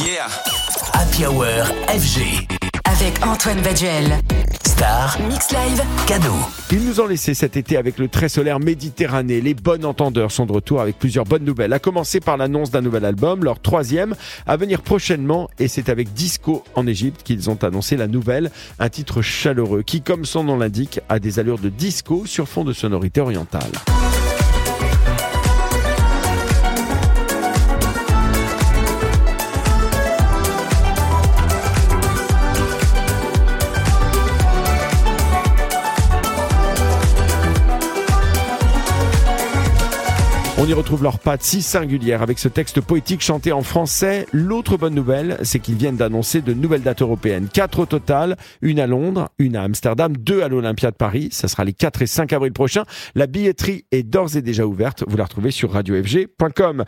Yeah. Happy Hour FG. Avec Antoine Baduel. Star. Mix Live. Cadeau. Ils nous ont laissé cet été avec le très solaire Méditerranée. Les bonnes entendeurs sont de retour avec plusieurs bonnes nouvelles. À commencer par l'annonce d'un nouvel album, leur troisième, à venir prochainement. Et c'est avec Disco en Égypte qu'ils ont annoncé la nouvelle. Un titre chaleureux qui, comme son nom l'indique, a des allures de disco sur fond de sonorité orientale. On y retrouve leurs pattes si singulières avec ce texte poétique chanté en français. L'autre bonne nouvelle, c'est qu'ils viennent d'annoncer de nouvelles dates européennes. Quatre au total, une à Londres, une à Amsterdam, deux à l'Olympia de Paris. Ça sera les 4 et 5 avril prochains. La billetterie est d'ores et déjà ouverte. Vous la retrouvez sur radiofg.com.